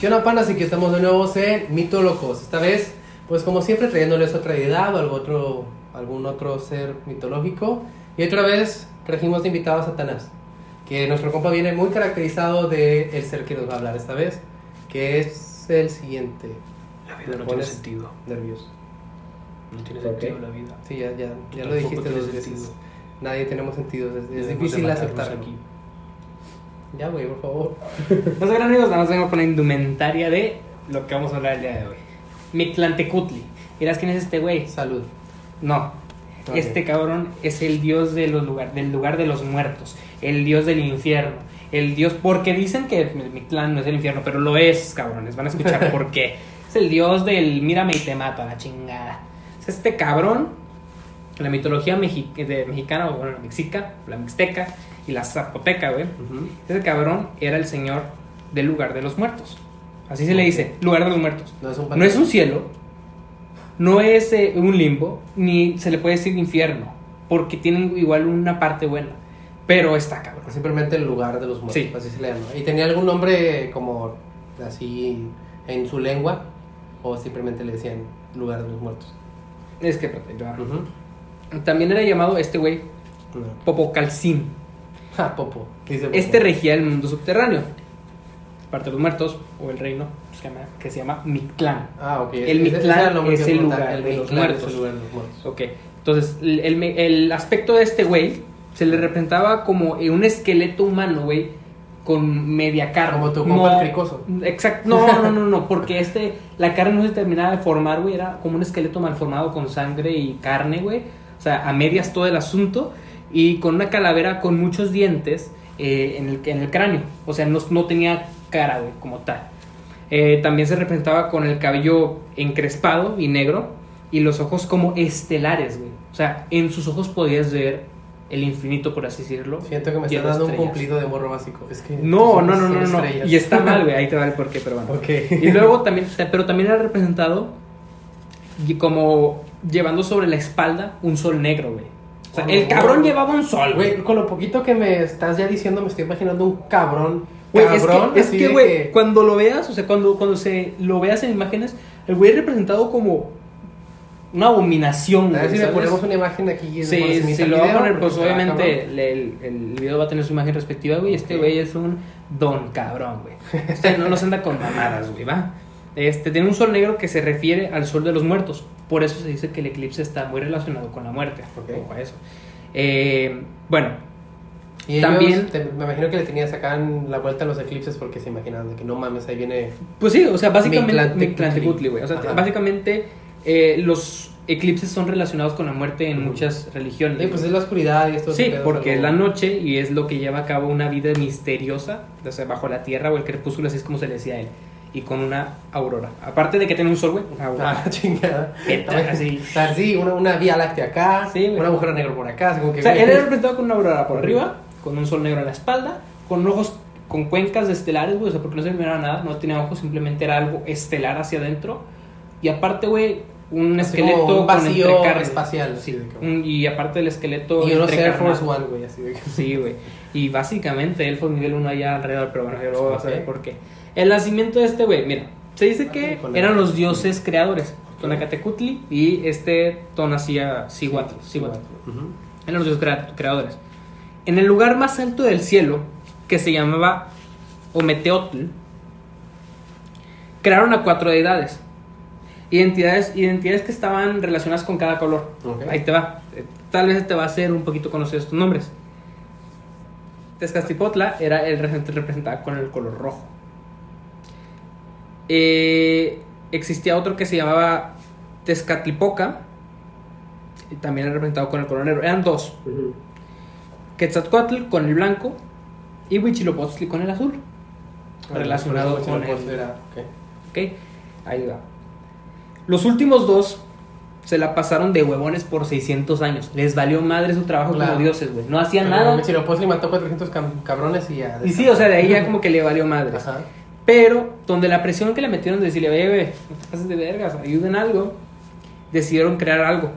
¿Qué onda, panas? Y que estamos de nuevo en Mito Locos. Esta vez, pues como siempre, trayéndoles otra deidad o algo otro, algún otro ser mitológico. Y otra vez trajimos de invitado a Satanás, que nuestro compa viene muy caracterizado de el ser que nos va a hablar esta vez, que es el siguiente. La vida no tiene sentido. Nervioso. No tiene sentido la vida. Sí, ya, ya, ya lo dijiste dos veces. sentido. Nadie tenemos sentido, es, es difícil aceptarlo. aquí. Ya, güey, por favor. No sé, amigos, nada más vengo con la indumentaria de lo que vamos a hablar el día de hoy. Mictlantecutli. ¿Dirás quién es este güey? Salud. No. Ok. Este cabrón es el dios de los lugar, del lugar de los muertos, el dios del infierno, el dios, porque dicen que Mictlán no es el infierno, pero lo es, cabrones, van a escuchar por qué. Es el dios del mírame y te mato a la chingada. Es este cabrón, la mitología mexi- de mexicana, o bueno, la mexica, la mixteca y la zapoteca, güey. Ese cabrón era el señor del lugar de los muertos. Así se le dice, lugar de los muertos. No es un No es un cielo, no es eh, un limbo, ni se le puede decir infierno, porque tienen igual una parte buena. Pero está cabrón. Simplemente el lugar de los muertos, Sí. así se le llama. ¿Y tenía algún nombre como así en su lengua? ¿O simplemente le decían lugar de los muertos? Es que también era llamado este güey. Popocalcín. Ja, Popo. Dice Popo. Este regía el mundo subterráneo, parte de los muertos o el reino que se llama, que se llama Mictlán. Ah, ok. El Ese- ese Mictlán nombre es que el iba a preguntar. lugar El de los Mictlán es muertos. el lugar de los muertos. Ok, entonces el, el, el aspecto de este güey se le representaba como eh, un esqueleto humano, güey, con media carne. Como tu compa el cricoso. Exacto, no, no, no, no, porque este, la carne no se terminaba de formar, güey, era como un esqueleto mal formado con sangre y carne, güey. O sea, a medias todo el asunto y con una calavera con muchos dientes eh, en, el, en el cráneo. O sea, no, no tenía cara, güey, como tal. Eh, también se representaba con el cabello encrespado y negro y los ojos como estelares, güey. O sea, en sus ojos podías ver el infinito, por así decirlo. Siento que me Y está las dando un cumplido de morro básico. Es que No, no, no, no, no. Y está mal, güey. Ahí te va el porqué, pero bueno. Ok. Y luego también, pero también era representado como llevando sobre la espalda un sol negro, güey. O sea, el cabrón llevaba un sol, güey. Con lo poquito que me estás ya diciendo, me estoy imaginando un cabrón. Güey, es cabrón, es que, de güey, cuando lo veas, o sea, cuando, cuando se lo veas en imágenes, el güey es representado como una abominación, A ver si le ponemos una imagen aquí. y le Sí, pones si lo va a poner, pues obviamente el, el video va a tener su imagen respectiva, güey. Este güey es un don cabrón, güey. Este no nos anda con mamadas, güey, va. Este tiene un sol negro que se refiere al sol de los muertos. Por eso se dice que el eclipse está muy relacionado con la muerte. Ok. Ojo a eso. Eh, bueno, Y También- te- me imagino que le tenían sacan la vuelta a los eclipses porque se imaginaban de que no mames, ahí viene. pues sí, o sea, básicamente güey. O sea, Ajá. básicamente eh, los eclipses son relacionados con la muerte en Ujú. muchas religiones. Sí, pues es la oscuridad y esto. Sí, porque es la noche y es lo que lleva a cabo una vida misteriosa, o sea, bajo la tierra o el crepúsculo, así es como se le decía a él, y con una aurora. Aparte de que tiene un sol, güey, una aurora. Ah, chingada. Así. O sea, sí, una, una vía láctea acá, Sí, güey. un agujero negro por acá. así como que, O sea, güey, él era representado con una aurora por arriba, con un sol negro en la espalda, con ojos con cuencas estelares, güey, o sea, porque no se miraba nada, no tenía ojos, simplemente era algo estelar hacia adentro. Y aparte, güey, un Así esqueleto un vacío con espacial, Sí, así un- y aparte del esqueleto Y unos Air. Force One, güey, así de que. Sí, güey. Y básicamente él fue nivel 1 allá alrededor, pero bueno, yo luego vas a Ok. por qué. El nacimiento de este güey, mira, se dice que Ah, con eran los dioses creadores, Tonacatecutli y este Tonacía Cihuatl. Eran los dioses crea- creadores. En el lugar más alto del cielo, que se llamaba Ometeotl, crearon a cuatro deidades. Identidades, identidades que estaban relacionadas con cada color. Ok. Ahí te va. Eh, Tal vez te va a hacer un poquito conocidos estos nombres. Tezcatipotla era el representado con el color rojo. Eh, existía otro que se llamaba Tezcatlipoca. Y también era representado con el color negro. Eran dos. Ujú. Quetzalcoatl con el blanco y Huitzilopochtli con el azul. Relacionado Por eso con el- era, ok. ¿Ok? Ahí va. Los últimos dos se la pasaron de huevones por 600 años. Les valió madre su trabajo Claro. como dioses, güey. No hacían Pero nada. Huitzilopochtli mató 400 cam- cabrones y ya. Y sí, o sea, de ahí ya como que le valió madre. Ajá. Pero, donde la presión que le metieron de decirle, güey, no te pases de vergas, ayuden algo, decidieron crear algo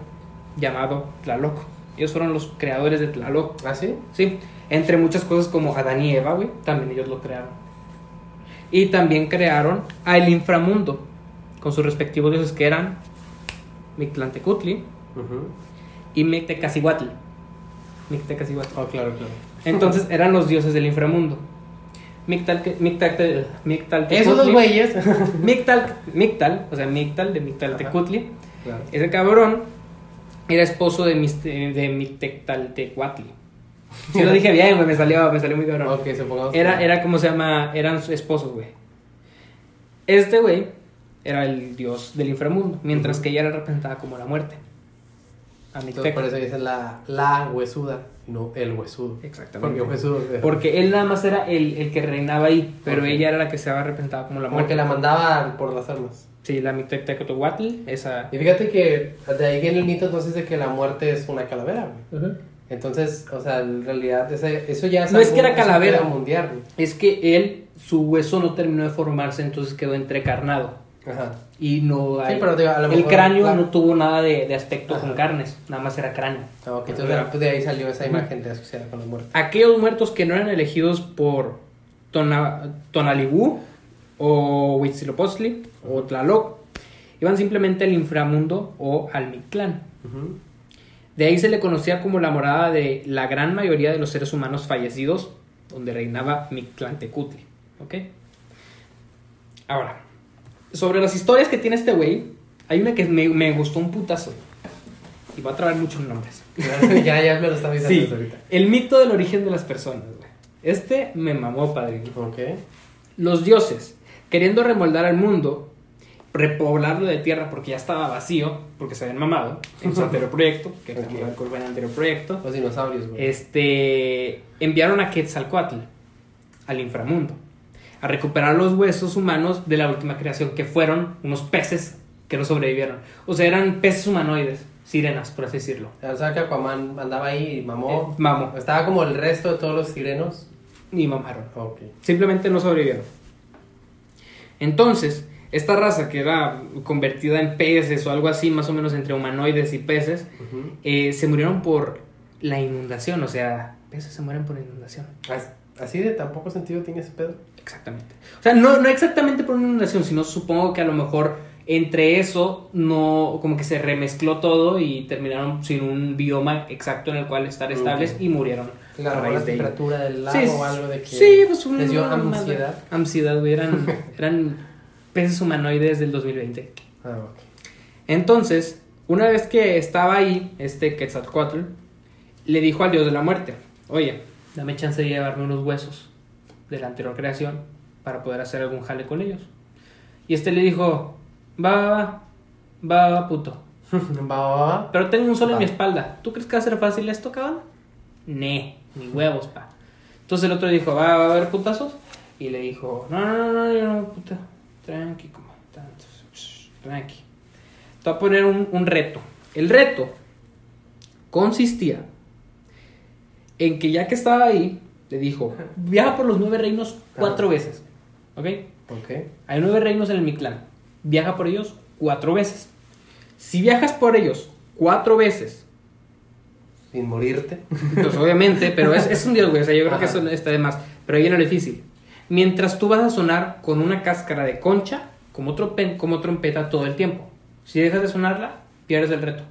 llamado Tlaloc. Ellos fueron los creadores de Tlaloc. ¿Ah, sí? Sí, entre muchas cosas como Adán y Eva, güey, también ellos lo crearon. Y también crearon al inframundo, con sus respectivos dioses que eran Mictlantecutli y Mictecacihuatl. Mictecacihuatl. Oh, claro, claro. Entonces eran los dioses del inframundo. Mictal, Mictal, Mictal, Esos dos güeyes. Mictal, Mictal, o sea, Mictal de Mictaltecutli. Claro. Ese cabrón era esposo de, de Mictectaltecuatli. Si lo dije bien, güey, me salió, me salió muy cabrón. Ok, supongamos. Era, era como se llama, eran esposos, güey. Este güey era el dios del inframundo, mientras Ujú. que ella era representada como la muerte. Entonces, por eso dicen la, la huesuda, no el huesudo. Exactamente. Porque huesudo. Porque él nada más era el, el que reinaba ahí, pero ella era la que se había representado como la muerte. que la mandaba por las armas. Sí, la Mictectecuatl, esa... Y fíjate que de ahí viene el mito entonces de que la muerte es una calavera, güey. Entonces, o sea, en realidad ese- eso ya No es que era es calavera. mundial. güey. Es que él, su hueso no terminó de formarse, entonces quedó entrecarnado. Ajá. Y no hay... pero digo, a lo el mejor cráneo la- no tuvo nada de, de aspecto Ajá. con carnes, nada más era cráneo. Ah, ok, entonces pues, de ahí salió esa imagen de asociada con la muerte. Aquellos muertos que no eran elegidos por Tona, Tonalibú o Huitzilopochtli o Tlaloc iban simplemente al inframundo o al Mictlán. De ahí se le conocía como la morada de la gran mayoría de los seres humanos fallecidos, donde reinaba Mictlantecutli. ¿Ok? Ahora, sobre las historias que tiene este güey, hay una que me, me gustó un putazo. Y va a traer muchos nombres. ya, ya me lo Sí, desde ahorita. el mito del origen de las personas, güey. Este me mamó, padre. Ok. Los dioses, queriendo remoldar al mundo, repoblarlo de tierra porque ya estaba vacío, porque se habían mamado en su anterior proyecto, que en el anterior proyecto, Los dinosaurios, güey. este, enviaron a Quetzalcoatl al inframundo a recuperar los huesos humanos de la última creación, que fueron unos peces que no sobrevivieron. O sea, eran peces humanoides, sirenas, por así decirlo. O sea que Aquaman andaba ahí y mamó. Eh, mamó. Estaba como el resto de todos los sirenos. Ni mamaron. Ok. Simplemente no sobrevivieron. Entonces, esta raza que era convertida en peces o algo así, más o menos entre humanoides y peces, Ujú. eh, se murieron por la inundación. O sea, peces se mueren por inundación. As- Así de tan poco sentido tiene ese pedo. Exactamente. O sea, no, no exactamente por una inundación, sino supongo que a lo mejor entre eso no, como que se remezcló todo y terminaron sin un bioma exacto en el cual estar estables y murieron. a Claro, raíz la de ello. temperatura del lago Sí, o algo de que sí, pues un- les dio ansiedad. Ansiedad, güey. Eran, eran peces humanoides del 2020. Ah, ok. Entonces, una vez que estaba ahí, este Quetzalcoatl, le dijo al dios de la muerte, oye, dame chance de llevarme unos huesos de la anterior creación para poder hacer algún jale con ellos. Y este le dijo, va, va, va, puto. Va, va, va. Pero tengo un solo en mi espalda. ¿Tú crees que va a ser fácil esto, cabrón? Ne, ni huevos, pa. Entonces el otro dijo, ¿va, va a haber putazos? Y le dijo, no, no, no, no, yo no, puta. Tranqui, como, tanto, shh, tranqui. Te voy a poner un, un reto. El reto consistía en que ya que estaba ahí, le dijo, viaja por los nueve reinos cuatro veces. ¿Ok? Ok. Hay nueve reinos en el Mictlán. Viaja por ellos cuatro veces. Si viajas por ellos cuatro veces, Sin morirte. pues obviamente, pero es, es un dios, güey. O sea, yo creo que eso está de más. Pero ahí viene lo difícil. Mientras tú vas a sonar con una cáscara de concha, como, trope- como trompeta todo el tiempo. Si dejas de sonarla, pierdes el reto.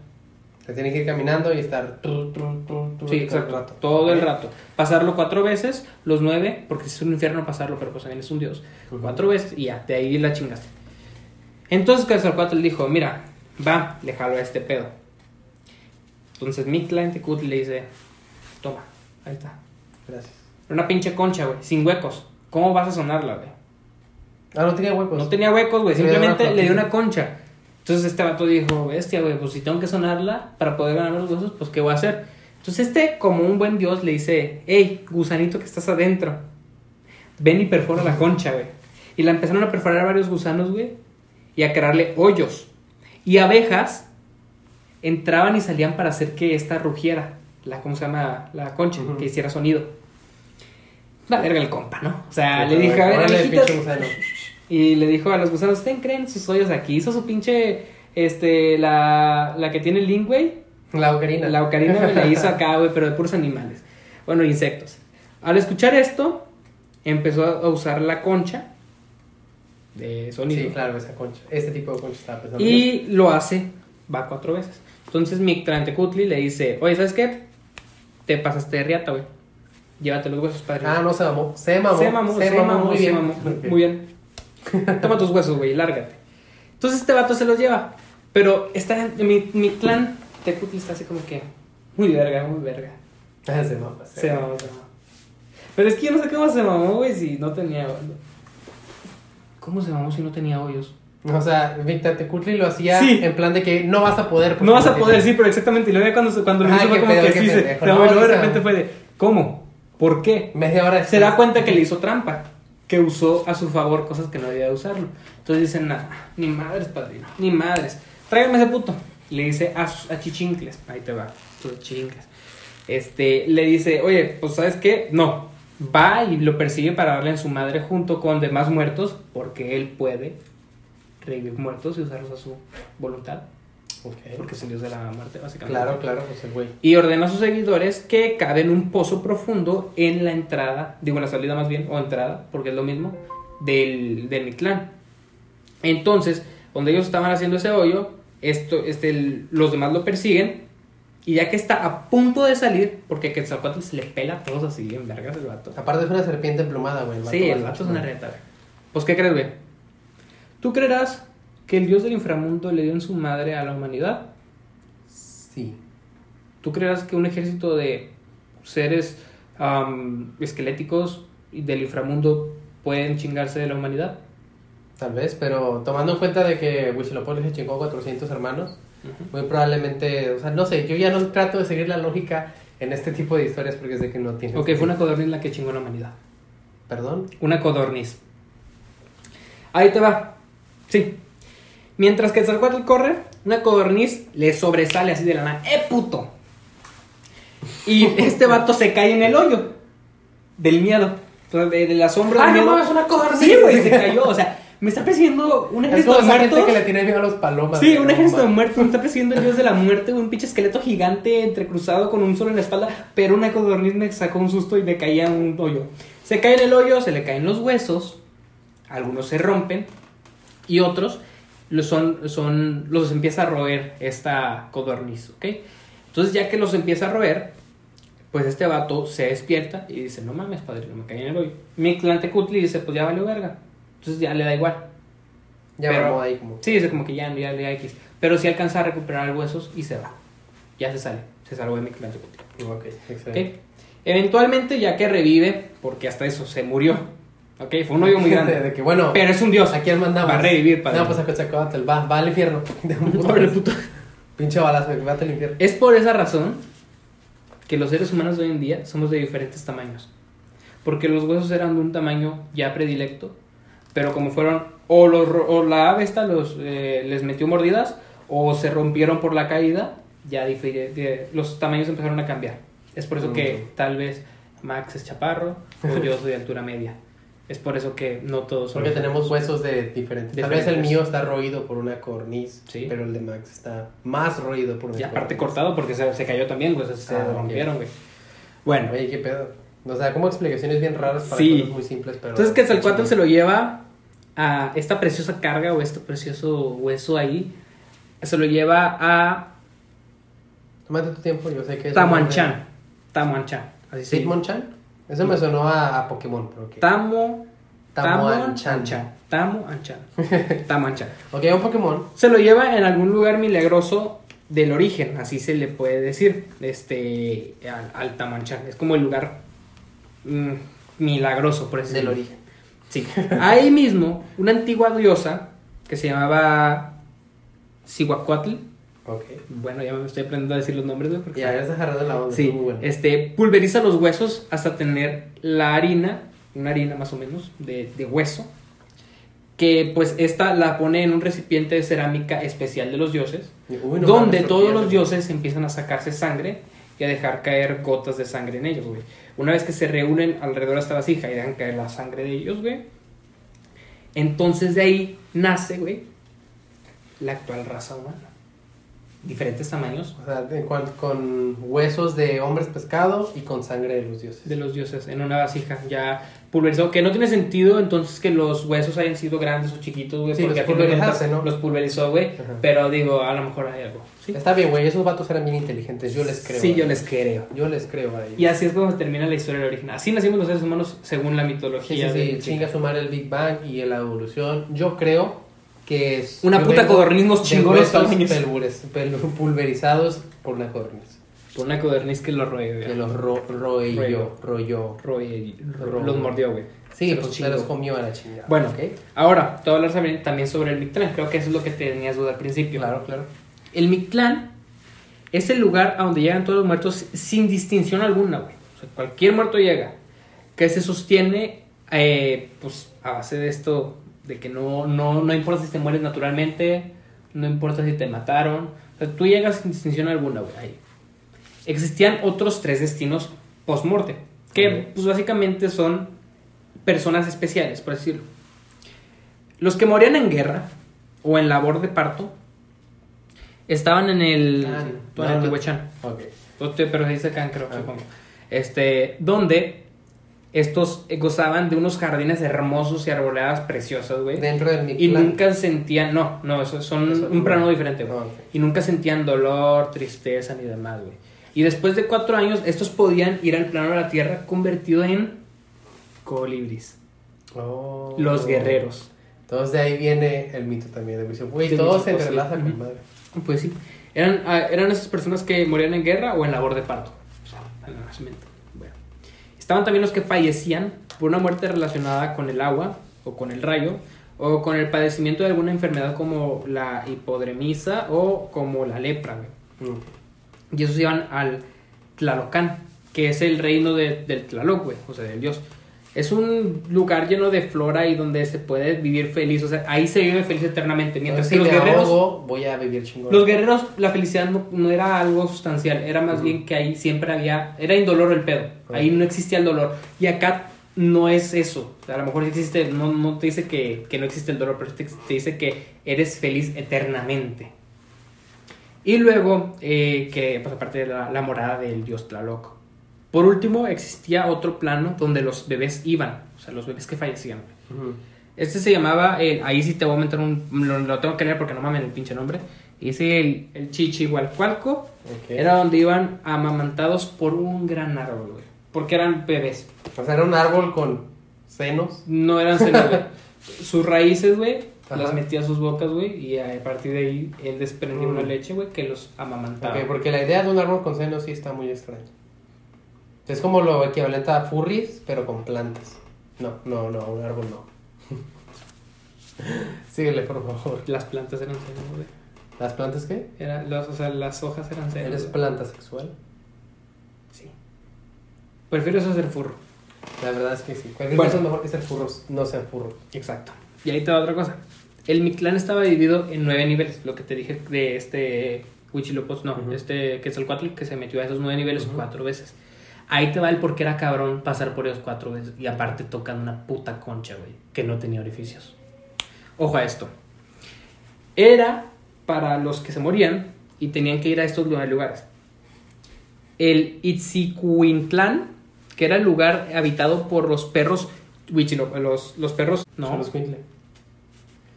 Te tienes que ir caminando y estar. tru, tru, tru, Sí, todo el rato. Todo el rato. Pasarlo cuatro veces, los nueve, porque es un infierno pasarlo, pero pues también es un dios. Ujú. Cuatro veces y ya, de ahí la chingaste. Entonces Quetzalcóatl dijo, mira, va, le jalo a este pedo. Entonces Mictlantecutli le dice, toma, ahí está. Gracias. Una pinche concha, güey, sin huecos. ¿Cómo vas a sonarla, güey? Ah, no tenía huecos. No tenía huecos, güey, simplemente le dio una concha. Entonces este vato dijo, bestia, güey, pues si tengo que sonarla para poder ganar los huesos, pues ¿qué voy a hacer? Entonces este, como un buen dios, le dice, hey, gusanito que estás adentro, ven y perfora la concha, güey. Y la empezaron a perforar varios gusanos, güey, y a crearle hoyos. Y abejas entraban y salían para hacer que esta rugiera, la, ¿cómo se llama? La concha, que hiciera sonido. La verga el compa, ¿no? O sea, Sí, le dije, a ver, abejitas. Y le dijo a los gusanos, ¿ustedes creen sus hoyos aquí? Hizo su pinche, este, la, la que tiene el link, güey. La ocarina. La ocarina me la hizo acá, güey, pero de puros animales. Bueno, insectos. Al escuchar esto, empezó a usar la concha de sonido. Sí, claro, esa concha. Este tipo de concha estaba pensando. Y lo hace, va cuatro veces. Entonces Mictlantecutli le dice, oye, ¿sabes qué? Te pasaste de riata, güey. Llévate los huesos, padre. Ah, no se mamó. Se mamó. Se mamó, se mamó, muy se bien. mamó. Muy bien. Toma tus huesos, güey, lárgate. Entonces este vato se los lleva. Pero está en- mi, mi clan Tecutli está así como que muy verga, muy verga. Ah, se mamó. Se mamó, se mamó. Pero es que yo no sé cómo se mamó, güey, si no tenía. ¿Cómo se mamó si no tenía hoyos? O sea, Víctor Tecutli lo hacía Sí. en plan de que no vas a poder. No vas a poder, sí, pero exactamente. Y luego cuando, cuando lo hizo fue como que sí. Pero luego de repente fue de. ¿Cómo? ¿Por qué? Media hora Se da cuenta que le hizo trampa, que usó a su favor cosas que no debía de usarlo. Entonces dicen, nada, ni madres, padrino, ni madres. Tráigame ese puto. Le dice a, a Chichincles, ahí te va, Chichincles. Este, le dice, oye, pues ¿sabes qué? No, va y lo persigue para darle en su madre junto con demás muertos, porque él puede revivir muertos y usarlos a su voluntad, Ok. porque es el dios de la muerte, básicamente. Claro, claro, pues el güey. Y ordena a sus seguidores que caven un pozo profundo en la entrada, digo en la salida más bien, o entrada, porque es lo mismo, del, del Mictlán. Entonces, donde ellos estaban haciendo ese hoyo, esto, este, los demás lo persiguen, y ya que está a punto de salir, porque Quetzalcóatl se le pela a todos así en vergas el vato. Aparte es una serpiente emplumada, güey. Sí, el vato es una reta, güey. Pues, ¿qué crees, güey? ¿Tú creerás que el dios del inframundo le dio en su madre a la humanidad? Sí. ¿Tú creerás que un ejército de seres am, esqueléticos y del inframundo pueden chingarse de la humanidad? Tal vez, pero tomando en cuenta de que Huitzilopochtli se chingó 400 hermanos, muy probablemente, o sea, no sé, yo ya no trato de seguir la lógica en este tipo de historias porque sé que no tiene. Ok, fue una codorniz la que chingó a la humanidad. Perdón. Una codorniz. Ahí te va. Sí. Mientras que Quetzalcóatl corre, una codorniz le sobresale así de la nada. ¡Eh, puto! Y este vato se cae en el hoyo. Del miedo. De- Del asombro Ah, no mames, una codorniz. Sí, güey, se cayó. O sea, me está persiguiendo un ejército de muertos. que le tiene miedo a los palomas. Sí, un ejército de muertos. Me está persiguiendo el dios de la muerte, un pinche esqueleto gigante entrecruzado con un sol en la espalda. Pero una codorniz me sacó un susto y me caía en un hoyo. Se cae en el hoyo, se le caen los huesos. Algunos se rompen. Y otros son, son, los empieza a roer esta codorniz, ¿ok? Entonces, ya que los empieza a roer, pues este vato se despierta y dice: No mames, padrino, me caí en el hoyo. Mictlantecutli dice: Pues ya valió verga. Entonces ya le da igual. Ya Pero- ahí como. Sí, es como que ya, ya, ya X. Pero sí alcanza a recuperar huesos y se va. Ya se sale. Se salvó de Mictlantecutli. Ok, ¿Ok? excelente. Eventualmente, ya que revive, porque hasta eso se murió. ¿Ok? Fue un hoyo muy grande. De que, bueno, Pero es un dios. ¿a quién mandamos? Va a revivir, padre. No, pues a Quetzalcóatl, va, va al infierno. De un puto-. Pinche balazo, vete al infierno. Es por esa razón que los seres humanos de hoy en día somos de diferentes tamaños. Porque los huesos eran de un tamaño ya predilecto, pero como fueron, o, los, o la ave esta los, eh, les metió mordidas, o se rompieron por la caída, ya de- los tamaños empezaron a cambiar. Es por eso que Mm. tal vez Max es chaparro o yo soy de altura media. Es por eso que no todos son Porque tenemos huesos de diferentes. Tal vez el mío está roído por una corniz, Sí. pero el de Max está más roído por una Y aparte corniz. cortado porque se, se cayó también, pues se Ah, rompieron, güey. Bueno, Oye, qué pedo. O sea, como explicaciones bien raras para Sí. cosas muy simples, pero. Entonces Quetzalcóatl se lo lleva a esta preciosa carga o este precioso hueso ahí. Se lo lleva a Tómate tu tiempo, yo sé que es. Tamuanchan. Tamuanchan. Así se llama. Eso me sonó a, a Pokémon, pero que. Tamo. Tamuanchan. Tamuanchan. Tamuanchan. Ok, un Pokémon. Se lo lleva en algún lugar milagroso del origen, así se le puede decir, este, al, al Tamuanchan. Es como el lugar mm, milagroso, por así Del decirlo. origen. Sí. Ahí mismo, una antigua diosa que se llamaba Cihuacuatl. Ok. Bueno, ya me estoy aprendiendo a decir los nombres, güey, porque Ya, ya estás agarrando la onda. Sí, muy bueno. este, pulveriza los huesos hasta tener la harina, una harina más o menos, de, de hueso, que pues esta la pone en un recipiente de cerámica especial de los dioses, Uy, no donde mames, todos los dioses empiezan a sacarse sangre y a dejar caer gotas de sangre en ellos, güey. Una vez que se reúnen alrededor de esta vasija y dejan caer la sangre de ellos, güey, entonces de ahí nace, güey, la actual raza humana. Diferentes tamaños O sea, de cuan- con huesos de hombres pescados y con sangre de los dioses. de los dioses en una vasija ya pulverizado. Que no tiene sentido entonces que los huesos hayan sido grandes o chiquitos, güey. Sí, porque los pulverizaste, ¿no? Los pulverizó, güey. Pero digo, a lo mejor hay algo. Sí, Está bien, güey, esos vatos eran bien inteligentes, yo les creo. Sí, yo ellos. les creo. Yo les creo a ellos. Y así es como se termina la historia del origen. Así nacimos los seres humanos según la Sí, sí, mitología. sí, de- chinga sumar el Big Bang y la evolución. Yo creo que es. Una puta los huesos tamaños. pelbures- pel- pulverizados por una codorniz. Por una codorniz que los roe, güey. Que los ro royó, Royó. los mordió, güey. Sí, Se pues los se los comió a la chingada. Bueno, ¿ok? Ahora, te voy a hablar también- también sobre el Mictlán. Creo que eso es lo que tenías duda al principio. Claro, claro. El Mictlán es el lugar a donde llegan todos los muertos sin distinción alguna, güey. O sea, cualquier muerto llega. Que se sostiene, eh, pues, a base de esto, de que no, no, no importa si te mueres naturalmente, no importa si te mataron. O sea, tú llegas sin distinción alguna, güey. ahí. Existían otros tres destinos post-morte, que, Ok. pues, básicamente son personas especiales, por decirlo. Los que morían en guerra o en labor de parto estaban en el Ah, no, no. Tehuacán. Ok. Usted- pero se dice acá, creo, Ah, supongo. Este, donde estos gozaban de unos jardines hermosos y arboledas preciosas, güey. Dentro del Y nunca sentían, no, no, eso son Eso un no. plano diferente, güey. Ah. Y nunca sentían dolor, tristeza ni demás, güey. Y después de cuatro años, estos podían ir al plano de la tierra convertido en colibris, Oh. los guerreros. Entonces de ahí viene el mito también de. Güey, Sí, todo se entrelaza sí. con madre. Pues sí, eran, ah, eran esas personas que morían en guerra o en labor de parto. O sea, en el nacimiento. Estaban también los que fallecían por una muerte relacionada con el agua o con el rayo o con el padecimiento de alguna enfermedad como la hipodremisa o como la lepra. güey. Mm. Y esos iban al Tlalocán, que es el reino de- del Tlaloc, güey, o sea, del dios. Es un lugar lleno de flora y donde se puede vivir feliz, o sea, ahí se vive feliz eternamente. Mientras que si los guerreros... ahogo, voy a vivir chingón. Los guerreros, la felicidad no, no era algo sustancial, era más bien que ahí siempre había, era indolor el pedo, ahí no existía el dolor. Y acá no es eso, O sea, a lo mejor existe, no, no te dice que, que no existe el dolor, pero te, te dice que eres feliz eternamente. Y luego, eh, que pues aparte de la, la morada del dios Tlaloc. Por último, existía otro plano donde los bebés iban, o sea, los bebés que fallecían. Este se llamaba, el- ahí sí te voy a meter un, lo, lo tengo que leer porque no mames el pinche nombre. Dice el, el Chichihualcualco, Ok. era donde iban amamantados por un gran árbol, güey. Porque eran bebés, O sea, era un árbol con senos. no eran senos, güey. Sus raíces, güey, las metía a sus bocas, güey, y a partir de ahí él desprendía Mm. una leche, güey, que los amamantaba. Ok, porque la idea de un árbol con senos sí está muy extraña. Es como lo equivalente a furries, pero con plantas. No, no, no, un árbol no. Síguele, por favor. Las plantas eran güey. ¿Las plantas qué? Era, los, o sea, las hojas eran senos. ¿Eres planta sexual? Sí. Prefiero eso ser furro. La verdad es que sí. Cualquier Bueno. cosa es mejor que ser furros, no sean furros. Exacto. Y ahí te va otra cosa. El Mictlán estaba dividido en nueve niveles, lo que te dije de este Huichilopochtli, no, Ujú. este Quetzalcoatl que se metió a esos nueve niveles cuatro veces. Ahí te va el por qué era cabrón pasar por ellos cuatro veces y aparte tocando una puta concha, güey, que no tenía orificios. Ojo a esto. Era para los que se morían y tenían que ir a estos lugares. El Itzicuintlán, que era el lugar habitado por los perros Huichilo- los, los perros, no, Son los Quintle.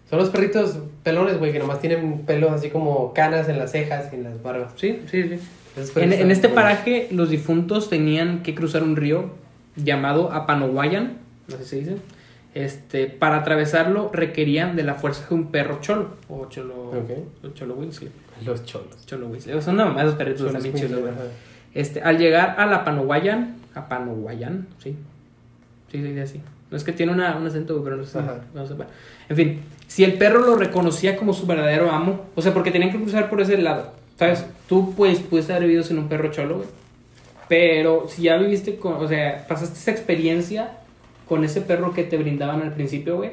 Son los perritos pelones, güey, que nomás tienen pelos así como canas en las cejas y en las barbas. Sí, sí, sí. En, este paraje, los difuntos tenían que cruzar un río llamado Apanohuayan, no sé si se dice. Este, para atravesarlo requerían de la fuerza de un perro cholo, o cholo, Ok. o cholo Weasley, Los cholos. cholo Weasley. Son nada más esos perritos los bien chidos. Este, al llegar a la Apanohuayan, Apanohuayan, sí, sí, sí, así. No es que tiene una, un acento, pero no sé, no sé. En fin, si el perro lo reconocía como su verdadero amo, o sea, porque tenían que cruzar por ese lado, ¿sabes? Tú, pues, pudiste haber vivido sin un perro cholo, güey. Pero si ya viviste con, o sea, pasaste esa experiencia con ese perro que te brindaban al principio, güey.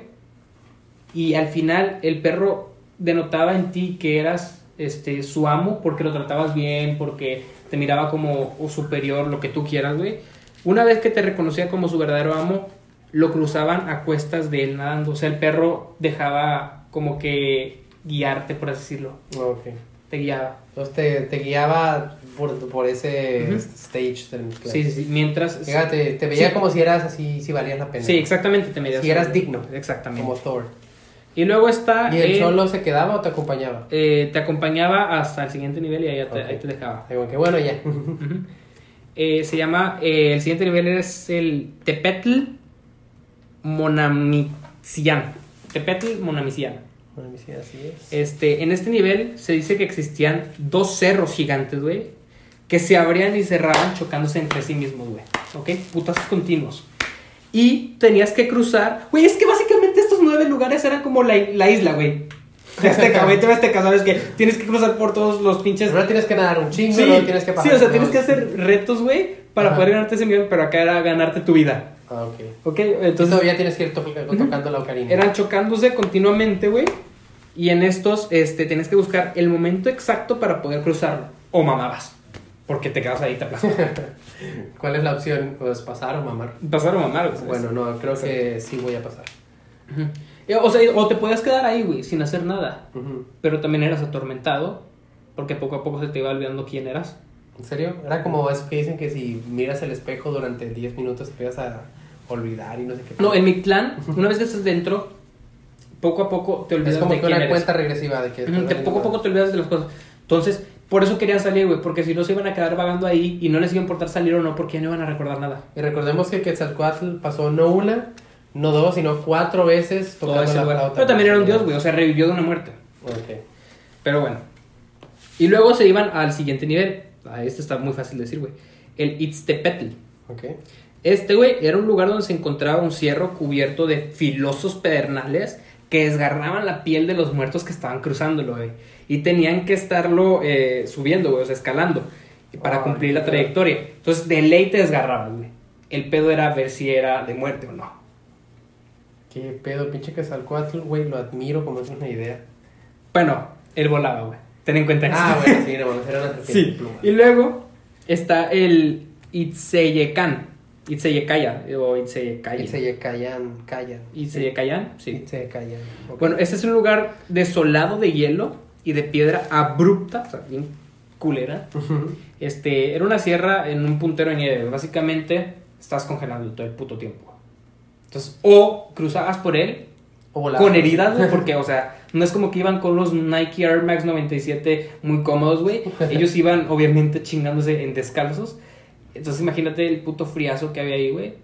Y al final el perro denotaba en ti que eras este su amo porque lo tratabas bien, porque te miraba como superior, lo que tú quieras, güey. Una vez que te reconocía como su verdadero amo, lo cruzaban a cuestas de él nadando. O sea, el perro dejaba como que guiarte, por así decirlo. Ok. te guiaba. Entonces te, te guiaba por, por ese stage del. Sí, sí, sí. Mientras. Fíjate, te veía Sí. como si eras así, si valías la pena. Sí, exactamente, te medías. Si eras digno. Exactamente. Como Thor. Y luego está. ¿Y el eh, cholo se quedaba o te acompañaba? eh, te acompañaba hasta el siguiente nivel y ahí, te, Ok. ahí te dejaba. Digo, que bueno, ya. Eh, se llama. eh, el siguiente nivel es el Tepetl Monamician. Tepetl Monamician. Bueno, sí, así es. Este, en este nivel se dice que existían dos cerros gigantes, güey, que se abrían y cerraban chocándose entre sí mismos, güey. ¿Ok? Putazos continuos. Y tenías que cruzar. Güey, es que básicamente estos nueve lugares eran como la, la isla, güey. De Azteca, güey. Te Azteca, sabes que tienes que cruzar por todos los pinches. Ahora tienes que nadar un chingo, Sí, tienes que pasar. sí, o sea, tienes que hacer retos, güey, para Ajá. poder ganarte ese nivel, pero acá era ganarte tu vida. Ah, ok. ¿Ok? Entonces Entonces, todavía tienes que ir to- tocando la ocarina. eran chocándose continuamente, güey. Y en estos, este, tienes que buscar el momento exacto para poder cruzarlo. O mamabas. Porque te quedas ahí, te aplastas. ¿Cuál es la opción? Pues pasar o mamar. Pasar o mamar, güey. Bueno, no, creo que sí voy a pasar. Eh, O sea, o te podías quedar ahí, güey, sin hacer nada. Ujú. Pero también eras atormentado. Porque poco a poco se te iba olvidando quién eras. ¿En serio? Era como eso que dicen que si miras el espejo durante 10 minutos te empiezas a olvidar y no sé qué. No, en mi clan, una vez que estás dentro, poco a poco te olvidas es como de que quién una eres. cuenta regresiva de que... Te- poco a poco te olvidas de las cosas. Entonces, por eso querían salir, güey, porque si no se iban a quedar vagando ahí y no les iba a importar salir o no, porque ya no iban a recordar nada. Y recordemos que Quetzalcoatl pasó no una, no dos, sino cuatro veces Todo tocando ese la lugar. flauta. Pero también era un dios, güey, o sea, revivió de una muerte. Ok. Pero bueno. Y luego se iban al siguiente nivel. Ah, este está muy fácil de decir, güey. El Itztepetl. Ok. Este, güey, era un lugar donde se encontraba un cierro cubierto de filosos pedernales que desgarraban la piel de los muertos que estaban cruzándolo, güey. Y tenían que estarlo eh, subiendo, güey, o sea, escalando. Para Ay, cumplir la trayectoria. Entonces, de ley te desgarraban, güey. El pedo era ver si era de muerte o no. Qué pedo, pinche Quetzalcoatl, güey, lo admiro como es una idea. Bueno, él volaba, güey. Ten en cuenta eso. Ah, bueno, sí, era una Sí, pluma. y luego está el Itzeyekan, Itzeyekaya, o Itzeyekaya. Itzeyecayan, callan. Itzeyecayan, sí. Itzeyecayan. ok. Bueno, este es un lugar desolado de hielo y de piedra abrupta, o sea, bien culera. Este, era una sierra en un puntero de nieve. Básicamente, estás congelando todo el puto tiempo. Entonces, o cruzabas por él O con heridas, güey, porque, o sea, no es como que iban con los Nike Air Max 97 muy cómodos, güey. Ellos iban, obviamente, chingándose en descalzos. Entonces, imagínate el puto friazo que había ahí, güey.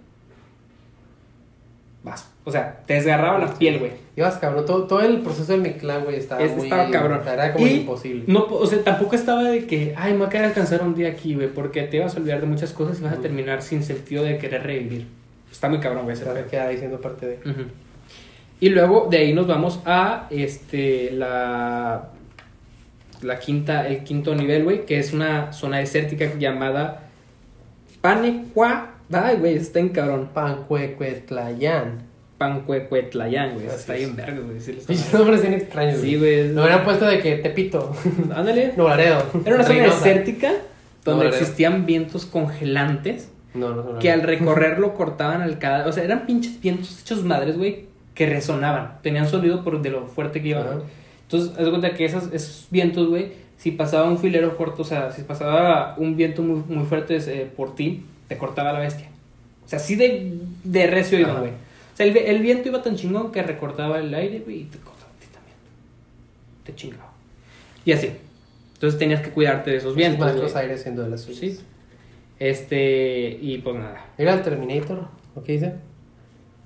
Vas. O sea, te desgarraba la piel, güey. Ibas cabrón, todo, todo el proceso del Mictlán, güey, estaba muy... estaba cabrón. Era como Y imposible. No, o sea, tampoco estaba de que, ay, me voy a querer alcanzar un día aquí, güey, porque te vas a olvidar de muchas cosas y vas a terminar sin sentido de querer revivir. Está muy cabrón, güey, ese Se pedo. queda ahí siendo parte de... Ujú. Y luego de ahí nos vamos a este la la quinta el quinto nivel, güey, que es una zona desértica llamada Panequa. Ay, güey, está en cabrón. Pancuecuetlayan. Pancuecuetlayán, güey. Está es. bien verga, güey. Pinches madre. nombres bien extraños. Sí, güey. Lo hubieran puesto de que Tepito, Ándale. Nuevo Laredo. Era una zona desértica donde No, existían vientos congelantes No, no, no. que al recorrerlo cortaban al cadáver. O sea, eran pinches vientos hechos madres, güey, que resonaban. Tenían sonido por de lo fuerte que iban. Entonces, haz de cuenta que esas, esos vientos, güey, si pasaba un filero corto, o sea, si pasaba un viento muy, muy fuerte eh, por ti, te cortaba la bestia. O sea, así de, de recio Ajá. güey. O sea, el, el viento iba tan chingón que recortaba el aire, güey, y te cortaba a ti también. Te chingaba. Y así. Entonces tenías que cuidarte de esos vientos. Güey. aires siendo de las suyas. Sí. Este, y pues nada. Mira el Terminator, ¿o qué dice?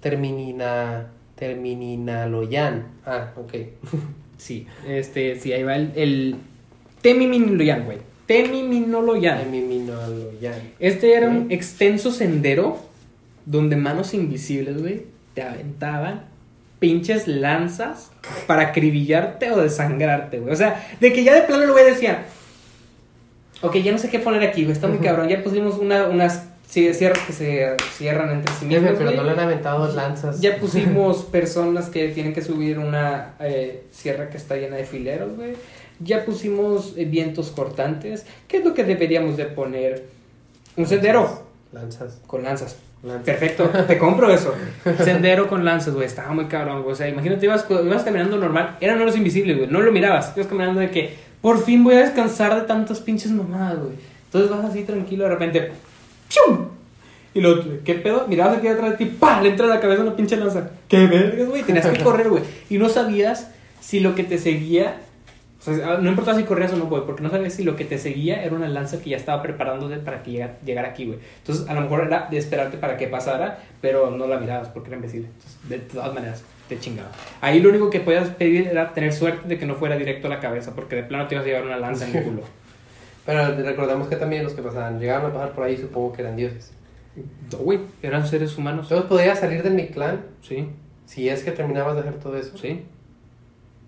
Terminina... Termininaloyan. Ah, ok. Sí, este, sí, ahí va el, el Temiminoloyan, güey. Temiminoloyan. Termininaloyan. Este era un extenso sendero donde manos invisibles, güey, te aventaban pinches lanzas para acribillarte o desangrarte, güey. O sea, de que ya de plano el güey decía, ok, ya no sé qué poner aquí, güey, está muy cabrón. Ya pusimos una, unas sí, sierras que se cierran entre sí mismas, pero no le han aventado lanzas. Ya pusimos personas que tienen que subir una eh, sierra que está llena de fileros, güey. Ya pusimos eh, vientos cortantes. ¿Qué es lo que deberíamos de poner? Un sendero Lanzas. con lanzas. Lanzas. Perfecto, te compro eso. Sendero con lanzas, güey. Estaba muy cabrón, güey. O sea, imagínate, ibas, ibas caminando normal. Eran oros invisibles, güey. No lo mirabas. Ibas caminando de que Por fin voy a descansar de tantas pinches mamadas, güey. Entonces vas así tranquilo, de repente. ¡pium! Y lo ¿qué pedo? Mirabas aquí atrás de ti, ¡pa! Le entra en la cabeza una pinche lanza. ¡Qué vergas, güey! Tenías que correr, güey. Y no sabías si lo que te seguía. O sea, no importaba si corrías o no, güey, porque no sabías si lo que te seguía era una lanza que ya estaba preparándote para que llegara, llegara aquí, güey. Entonces, a lo mejor era de esperarte para que pasara, pero no la mirabas porque era imbécil. Entonces, de todas maneras, te chingaba. Ahí lo único que podías pedir era tener suerte de que no fuera directo a la cabeza, porque de plano te ibas a llevar una lanza en el culo. Pero recordemos que también los que pasaban, llegaban a pasar por ahí, supongo que eran dioses. No, güey, eran seres humanos. Entonces podías salir de mi clan Sí, si es que terminabas de hacer todo eso. sí.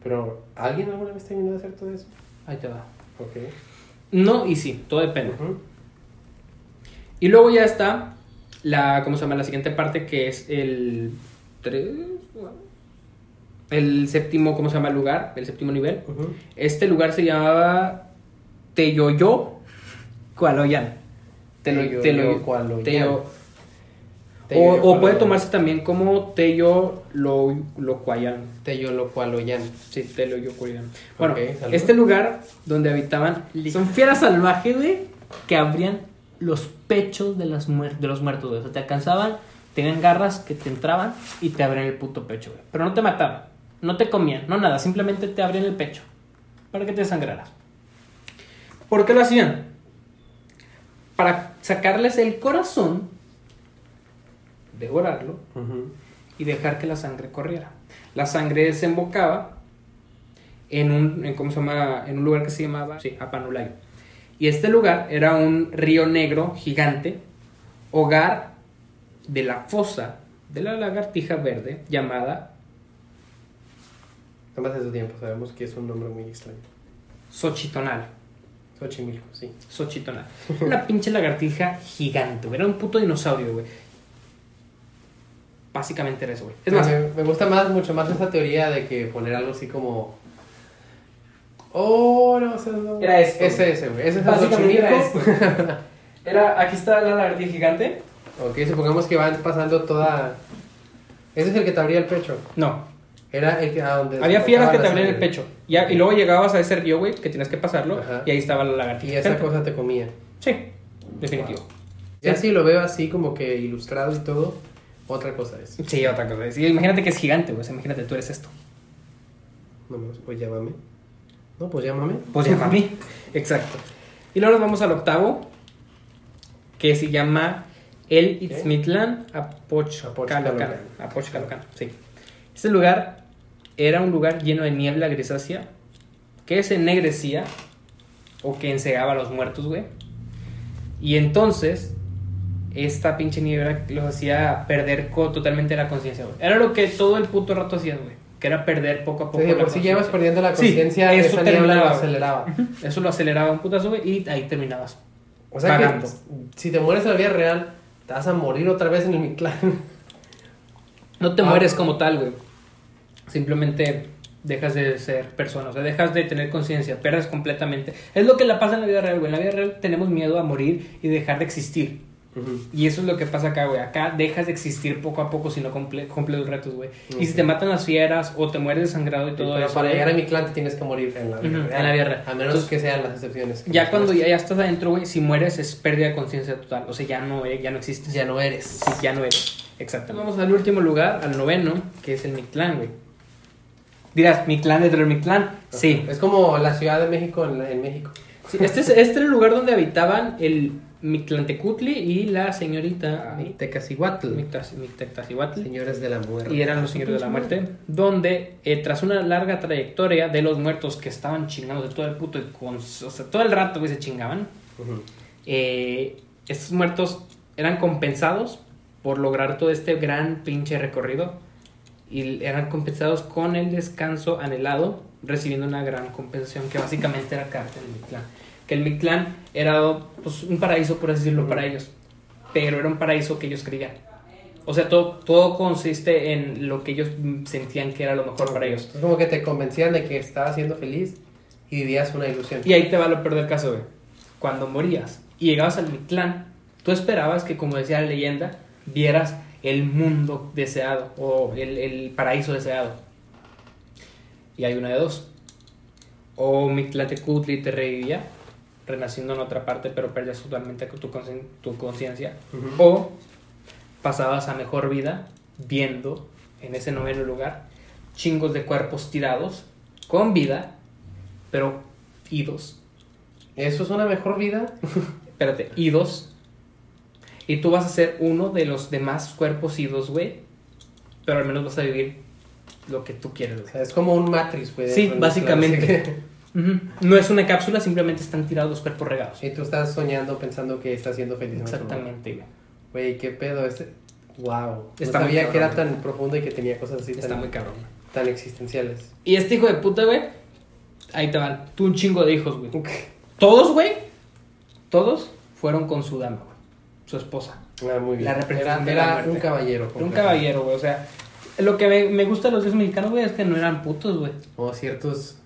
Pero, ¿alguien alguna vez terminó de hacer todo eso? Ahí te va. Ok. No y sí, todo depende. Y luego ya está la, ¿cómo se llama? La siguiente parte que es el 3, el séptimo, ¿cómo se llama? Lugar, el séptimo nivel. Este lugar se llamaba Teyoyo Kualoyan. Telo- Teyoyo Telo- O, o puede tomarse también como Teyo lo, Locuayan. Teyo Kualoyan. Sí, Teyo Kualoyan. Bueno, este lugar donde habitaban son fieras salvajes, güey, que abrían los pechos de, las de los muertos, güey. O sea, te alcanzaban, tenían garras que te entraban y te abrían el puto pecho, güey. Pero no te mataban, no te comían, no nada, simplemente te abrían el pecho para que te sangraras. ¿Por qué lo hacían? Para sacarles el corazón, devorarlo y dejar que la sangre corriera. La sangre desembocaba en un, en, ¿cómo se llama? En un lugar que se llamaba, sí, Apanulayo. Y este lugar era un río negro gigante, hogar de la fosa de la lagartija verde llamada más de su tiempo, sabemos que es un nombre muy extraño. Xochitonal. Xochimilco, sí. Xochitonal. Una pinche lagartija gigante. Era un puto dinosaurio, güey. Básicamente era eso, güey. Es más, me, me gusta más, mucho más esa teoría de que poner algo así como. Oh, no, o sea, no. Era esto. Ese, ese, güey. Ese es el básicamente era esto. Era, aquí está la lagartija gigante. Ok, supongamos que van pasando toda. Ese es el que te abría el pecho. No, Era el que a donde. Había fieras que te abrían el pecho. Ya, y luego llegabas a ese río, güey, que tienes que pasarlo. Ajá. Y ahí estaba la lagartija. Y esa gigante. cosa te comía. Sí, definitivo. Ya si lo veo así como que ilustrado y todo, otra cosa es. Sí, otra cosa. Sí, imagínate que es gigante, güey. o sea, Imagínate, tú eres esto. No, pues, pues llámame. No, pues llámame. Pues mí. Exacto. Y luego nos vamos al octavo, que se llama El Itzmitlan Apochcalocan. Apochcalocan. Sí. Este lugar era un lugar lleno de niebla grisácea que se ennegrecía o que encegaba a los muertos, güey. Y entonces, esta pinche niebla los hacía perder totalmente la conciencia, güey. Era lo que todo el puto rato hacías, güey. Que era perder poco a poco Sí, la por si llevas perdiendo la Sí, conciencia, eso esa niebla lo aceleraba. Eso lo aceleraba un putazo, güey, y ahí terminabas. O sea Vagando. que si te mueres en la vida real, te vas a morir otra vez en el Mictlán. No te Ah. mueres como tal, güey. Simplemente dejas de ser persona, o sea, dejas de tener conciencia, pierdes completamente. Es lo que le pasa en la vida real, güey. En la vida real tenemos miedo a morir y dejar de existir. Y eso es lo que pasa acá, güey. Acá dejas de existir poco a poco si no cumple, cumple los retos, güey. Y si te matan las fieras o te mueres desangrado y todo Pero eso. para llegar a Mictlán te tienes que morir en la real. en la real. A menos Entonces, que sean las excepciones. Ya cuando ya, ya estás adentro, güey, si mueres es pérdida de conciencia total. O sea, ya no, ya no existes. Ya no eres. Sí, ya no eres. Exacto. Vamos al último lugar, al noveno, que es el Mictlán, güey. Dirás, ¿Mictlán dentro del Mictlán? Sí. Es como la Ciudad de México en México. Sí, Este es, este era el lugar donde habitaban el Mictlantecutli y la señorita Tecacihuatl. Mictas- Mictectacihuatl. Señores de la muerte. Y eran los señores de la muerte, donde eh, tras una larga trayectoria de los muertos que estaban chingando de todo el puto, y con- o sea, todo el rato güey, se chingaban, eh, estos muertos eran compensados por lograr todo este gran pinche recorrido y eran compensados con el descanso anhelado, recibiendo una gran compensación que básicamente era en el Mictlán. Que el Mictlán era pues, un paraíso, por así decirlo, para ellos, pero era un paraíso que ellos creían. O sea, todo, todo consiste en lo que ellos sentían que era lo mejor para ellos. Es como que te convencían de que estabas siendo feliz y vivías una ilusión. Y ahí te va lo peor del caso, güey. Cuando morías y llegabas al Mictlán, tú esperabas que, como decía la leyenda, vieras el mundo deseado o el, el paraíso deseado. Y hay una de dos. o Mictlatecutli te revivía, renaciendo en otra parte, pero perdías totalmente tu conciencia. Ujú. O pasabas a mejor vida viendo en ese noveno lugar chingos de cuerpos tirados con vida, pero idos. ¿Eso es una mejor vida? Espérate, idos. Y tú vas a ser uno de los demás cuerpos idos, güey. Pero al menos vas a vivir lo que tú quieres, O sea, es como un Matrix, güey. Sí, básicamente. No es una cápsula, simplemente están tirados los cuerpos regados. Y tú estás soñando pensando que estás siendo feliz. Exactamente, güey. Qué pedo. Este... Wow. Está no sabía que era tan profundo y que tenía cosas así Está tan, muy cabrón. tan existenciales. Y este hijo de puta, güey. Ahí te van. Tú un chingo de hijos, güey. Todos, güey. Todos fueron con su dama, güey. Su esposa. Ah, muy bien. La representación era era un caballero. Era un caballero, güey. O sea, lo que me, me gusta de los dioses mexicanos, güey, es que no eran putos, güey. O ciertos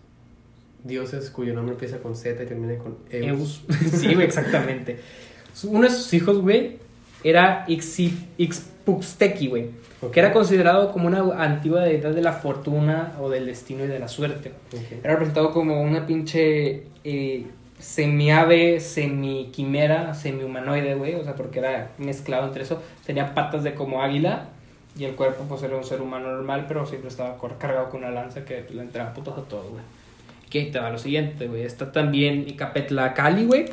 dioses cuyo nombre empieza con Z y termina con Eus. Eus. sí, güey, exactamente. Uno de sus hijos, güey, era Ixpuxtequi, güey. Ok. Que era considerado como una antigua deidad de la fortuna o del destino y de la suerte. Era representado como una pinche eh, semi-ave, semi-quimera, semi-humanoide, güey. O sea, porque era mezclado entre eso. Tenía patas de como águila. Y el cuerpo, pues, era un ser humano normal, pero siempre estaba cargado con una lanza que le entraba putos a todo, güey. Que te va lo siguiente, güey. Está también Icapetla Cali, güey.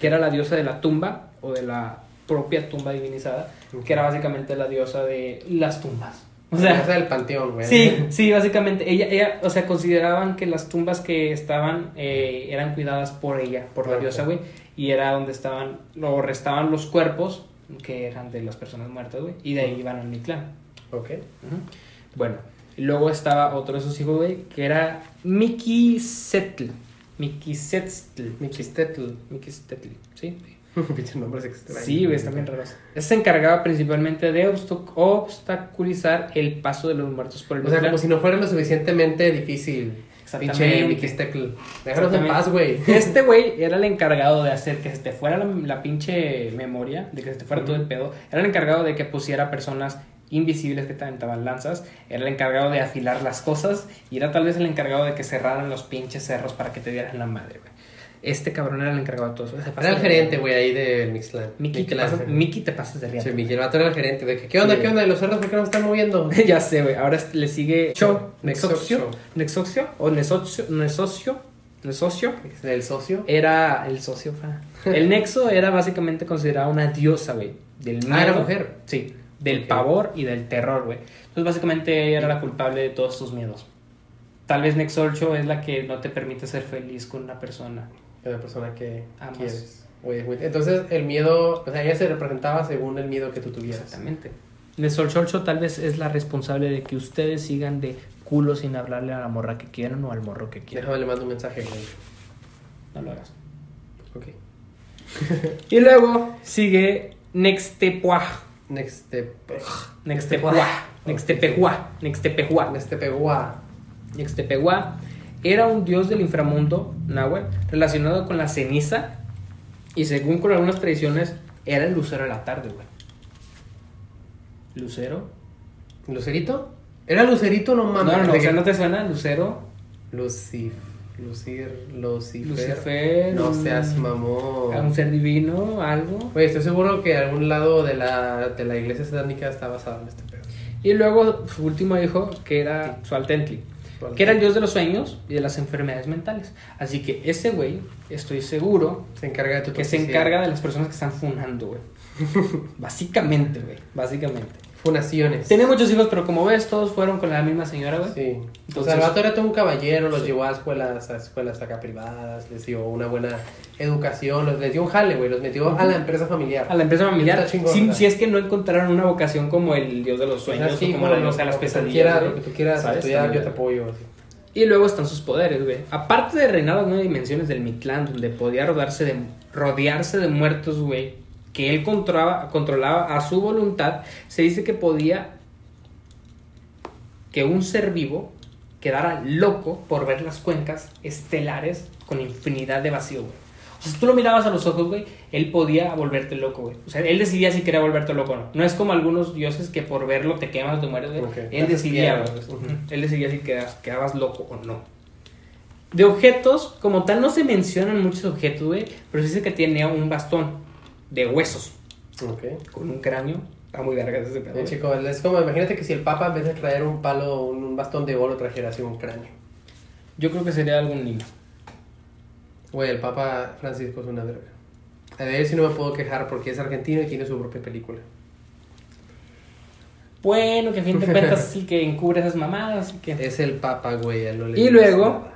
Que era la diosa de la tumba, o de la propia tumba divinizada. Que era básicamente la diosa de las tumbas. O sea, esa del panteón, güey. Sí, sí, básicamente. Ella, ella, o sea, consideraban que las tumbas que estaban eh, eran cuidadas por ella, por la diosa, güey. Y era donde estaban, o restaban los cuerpos que eran de las personas muertas, güey. Y de ahí iban al Mictlán. Ok. Bueno, luego estaba otro de sus hijos, güey, que era Mikisetl. Mikisetl. Mixtetl. Mikisetl, ¿sí? Pinche nombres extraños. Sí, güey, están bien raros. Se encargaba principalmente de obstaculizar el paso de los muertos por el O sea, como si no fuera lo suficientemente difícil. Exactamente. Pinche Mixtetl. Déjanos en paz, güey. Este güey era el encargado de hacer que se te fuera la, la pinche memoria, de que se te fuera todo el pedo. Era el encargado de que pusiera personas invisibles que te aventaban lanzas. Era el encargado de afilar las cosas. Y era tal vez el encargado de que cerraran los pinches cerros para que te dieran la madre, güey. Este cabrón era el encargado de todo eso. Era el gerente, güey, ahí del Mixlan. Miki, te pasas, Miki te pasas de riata. Sí, Miki, el vato era el gerente. De que, ¿qué onda, Sí. qué onda? ¿Y los cerros por qué no están moviendo? ya sé, güey. Ahora le sigue Cho, Nexocio. Nexocio. Nexocio o Nesocio. Nesocio. Nesocio. ¿Del socio? Era el socio. El nexo era básicamente considerada una diosa, güey. Del miedo. Ah, era mujer. Sí. Del pavor y del terror, güey. Entonces, básicamente ella era la culpable de todos tus miedos. Tal vez Nexolcho es la que no te permite ser feliz con una persona. Es la persona que Amas. quieres. Entonces, el miedo, o sea, ella se representaba según el miedo que tú tuvieras. Exactamente. Nexolcho tal vez es la responsable de que ustedes sigan de culo sin hablarle a la morra que quieran o al morro que quieran. Déjame le mando un mensaje, güey. No lo hagas. Ok. Y luego sigue Nextepuaj. Next step. Nextepuaj. Nextepehuá. Nextepehuá. Nextepegua. Nextepehuá era un dios del inframundo náhuatl relacionado con la ceniza y según con algunas tradiciones era el lucero de la tarde, güey. ¿Lucero? ¿Lucerito? ¿Era Lucerito? No No, mames. no, no, ¿De o sea? ¿no te suena Lucero? Lucif. Lucir. Lucifer. Lucifer, No seas ¿A un mamón. ser divino? ¿Algo? Güey, estoy seguro que algún lado de la, de la iglesia satánica está basado en este pedo. Y luego su último hijo, que era Sualtentli, que era el dios de los sueños y de las enfermedades mentales. Así que ese güey, estoy seguro Se encarga de tu que se encarga de las personas que están funando, güey. Básicamente, güey. Básicamente. Funaciones. Tenía muchos hijos, pero como ves, todos fueron con la misma señora, güey. Sí. Entonces- vato era todo un caballero, los Sí. llevó a escuelas, a escuelas acá privadas, les dio una buena educación, los, les dio un jale, güey, los metió a la empresa familiar. A la empresa familiar. Si, si es que no encontraron una vocación como el dios de los sueños o como como la lo- diosa de las pesadillas. quieras, güey. Lo que tú quieras ¿Sabes? estudiar, También. yo te apoyo. así. Y luego están sus poderes, güey. Aparte de reinar las nueve dimensiones del Mictlán, donde podía rodarse de, rodearse de muertos, güey, que él controlaba, controlaba a su voluntad, se dice que podía que un ser vivo quedara loco por ver las cuencas estelares con infinidad de vacío, güey. O sea, si tú lo mirabas a los ojos, güey, él podía volverte loco, güey. O sea, él decidía si quería volverte loco o no. No es como algunos dioses que por verlo te quemas, te mueres, güey. Él decidía. Ujú. Él decidía si quedas, quedabas loco o no. De objetos, como tal, no se mencionan muchos objetos, güey. Pero sí dice que tiene un bastón de huesos Ok. con un cráneo. Está muy verga ese pedo. Güey. chico, es como, imagínate que si el Papa en vez de traer un palo, un, un bastón de oro, trajera así un cráneo. Yo creo que sería algún niño. Güey, el Papa Francisco es una verga. De él sí no me puedo quejar porque es argentino y tiene su propia película. Bueno, que a fin de cuentas sí que encubre esas mamadas. que... Es el Papa, güey. él no le Y luego, nada.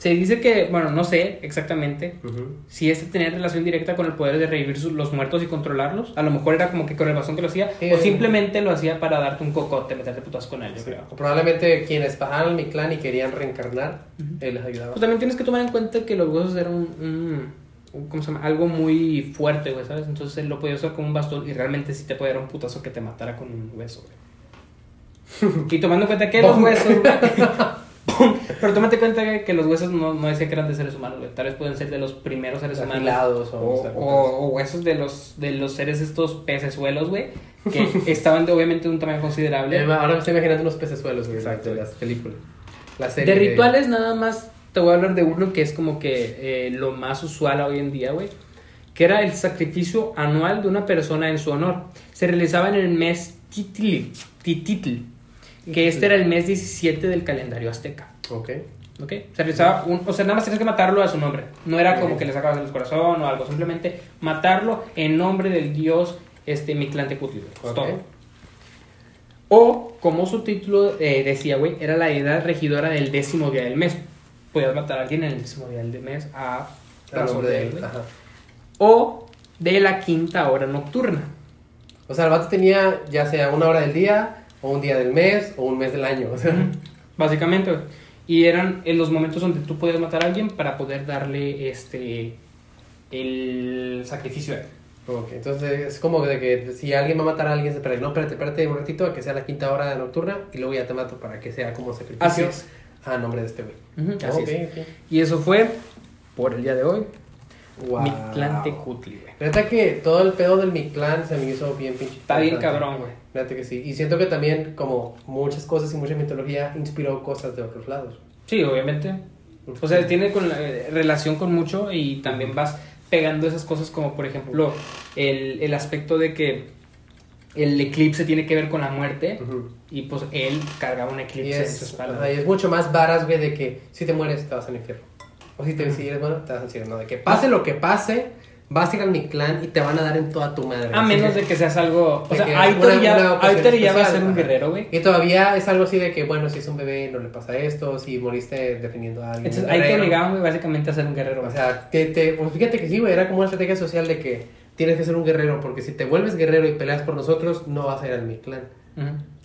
Se dice que, bueno, no sé exactamente Ujú. si este tenía relación directa con el poder de revivir sus- los muertos y controlarlos. A lo mejor era como que con el bastón que lo hacía, Sí. o simplemente lo hacía para darte un cocote, meterte putas con él, yo creo. O Probablemente quienes bajaron mi clan y querían reencarnar, él les ayudaba. Pues también tienes que tomar en cuenta que los huesos eran un, un- ¿cómo se llama? Algo muy fuerte, güey, ¿sabes? Entonces él lo podía usar como un bastón y realmente sí te podía dar un putazo que te matara con un hueso, güey. Y tomando en cuenta que los huesos. Pero tómate cuenta que, que los huesos no, no decía que eran de seres humanos, güey. Tal vez pueden ser de los primeros seres humanos. Afilados o, O, o- o huesos de los, de los seres estos pecesuelos, güey, que estaban de, obviamente de un tamaño considerable. Eh, Ahora me estoy imaginando unos pecesuelos, güey, Exacto. de las películas. La serie De rituales nada más te voy a hablar de uno que es como que eh, lo más usual hoy en día, güey. Que era el sacrificio anual de una persona en su honor. Se realizaba en el mes Titli, Tititl, que este era el mes 17 del calendario azteca. Ok. ¿Ok? Se realizaba un, o sea, nada más tienes que matarlo a su nombre. No era como que le sacabas el corazón o algo, simplemente matarlo en nombre del dios este, Mictlantecutli. güey. Es Ok. todo. O, como su título eh, decía, güey, era la edad regidora del décimo día del mes. Podías matar a alguien en el décimo día del mes a razón de él. Ajá. O de la quinta hora nocturna. O sea, el vato tenía ya sea una hora del día, o un día del mes, o un mes del año. O sea, Básicamente. Y eran en los momentos donde tú podías matar a alguien para poder darle este el sacrificio a él. ok, entonces es como de que si alguien va a matar a alguien, se espera, no, espérate, espérate un ratito a que sea la quinta hora nocturna y luego ya te mato para que sea como sacrificio Así es. a nombre de este güey. Así es. Y eso fue por el día de hoy. Wow. Mictlantecutli, güey. Neta que todo el pedo del Mictlán se me hizo bien pinche. Está bien cabrón, güey. Neta que sí. Y siento que también, como muchas cosas y mucha mitología, inspiró cosas de otros lados. Sí, obviamente. O sea, tiene con, eh, relación con mucho y también vas pegando esas cosas como, por ejemplo, el, el aspecto de que el eclipse tiene que ver con la muerte y pues él cargaba un eclipse en su es, espalda. y es mucho más varas, güey, de que si te mueres te vas al infierno. O si, te, si eres bueno, te vas al infierno. De que pase lo que pase, vas a ir al Mictlán y te van a dar en toda tu madre. A menos de que seas algo... O sea, Aitor ya, ya va a ser un guerrero, güey. Y todavía es algo así de que, bueno, si es un bebé no le pasa esto, si moriste defendiendo a alguien. Entonces Aitor llegaba, güey, básicamente a ser un guerrero. O sea, te, te- pues fíjate que sí, güey, era como una estrategia social de que tienes que ser un guerrero, porque si te vuelves guerrero y peleas por nosotros, no vas a ir al Mictlán.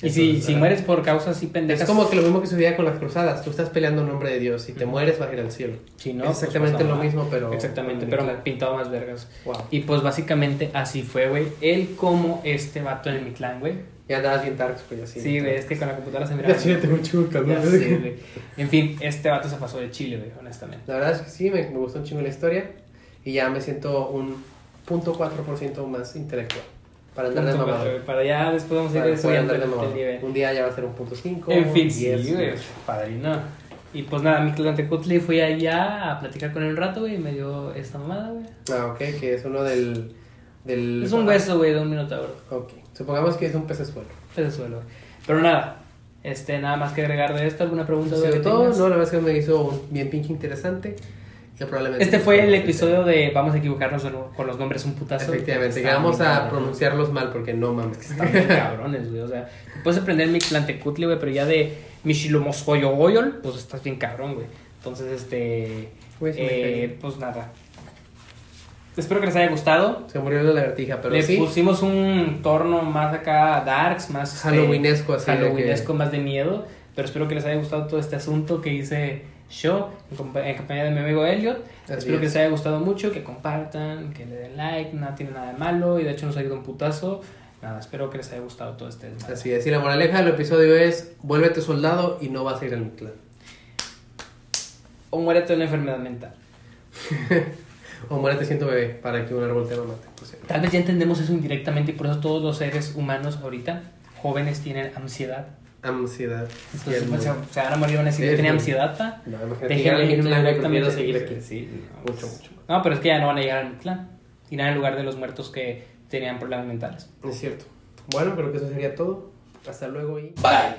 Y si, si ajá. mueres por causas así pendejas... Es como que lo mismo que sucedía con las cruzadas, tú estás peleando en nombre de Dios, si te mueres vas a ir al cielo. Si no, es pues, exactamente pasa lo mismo, pero... Exactamente, pero Mictlán. pintado más vergas. Wow. Y pues básicamente así fue, güey. Él como este vato en el Mictlán, güey. Y andabas bien darks, pues así. Sí, güey, es que con la computadora se mira. Ya sí, tengo un chingo. Ya sé, güey. En fin, este vato se pasó de Chile, güey, honestamente. La verdad es que sí, me, me gustó un chingo la historia y ya me siento un punto 4% más intelectual. Para andar de Punto mamado. cuatro, güey, Para ya después vamos a ir Para subiendo de el, nivel. Un día ya va a ser un punto 5. En fin, sí, güey, padrino. Y pues nada, Mictlantecutli fui allá a platicar con él un rato, güey, y me dio esta mamada, güey. Ah, ok, que es uno del... del Es un hueso, güey, de un minotauro. Ok, supongamos que es un pecesuelo. Ese suelo, güey. Pero nada, este, nada más que agregar de esto, ¿alguna pregunta? güey, todo, no, la verdad es que me hizo bien pinche interesante. Probablemente Este fue el episodio de vamos a equivocarnos de nuevo con los nombres un putazo. Efectivamente, que vamos a pronunciarlos mal porque no mames. Están bien cabrones, güey. O sea, puedes aprender Mictlantecutli, güey, pero ya de Michilomoscoyogoyol, pues estás bien cabrón, güey. Entonces, este. Eh, pues nada. Espero que les haya gustado. Se murió la lagartija, pero Le sí. pusimos un torno más acá, darks, más. este, Halloweenesco, así que- Halloweenesco, más de miedo. Pero espero que les haya gustado todo este asunto que hice yo en, compa- en compañía de mi amigo Elliot. Así espero que es. les haya gustado mucho, que compartan, que le den like, nada tiene nada de malo y de hecho nos ha ido un putazo. Nada, espero que les haya gustado todo este desmadre. Así es, y la moraleja del episodio es: vuélvete soldado y no vas a ir al Mictlán. O muérete de una enfermedad mental. O muérete siendo bebé para que un árbol te lo mate. Tal vez ya entendemos eso indirectamente y por eso todos los seres humanos ahorita, jóvenes, tienen ansiedad. Ansiedad. Pues, el- se, se van a morir, van a decir Sí, que tenía ansiedad, pa. No, imagínate Déjenme a irme directamente. seguir aquí. Sí, no, Mucho, mucho. No, pero es que ya no van a llegar al clan. Irán en lugar de los muertos que tenían problemas mentales. Es cierto. Bueno, creo que eso sería todo. Hasta luego y... Bye.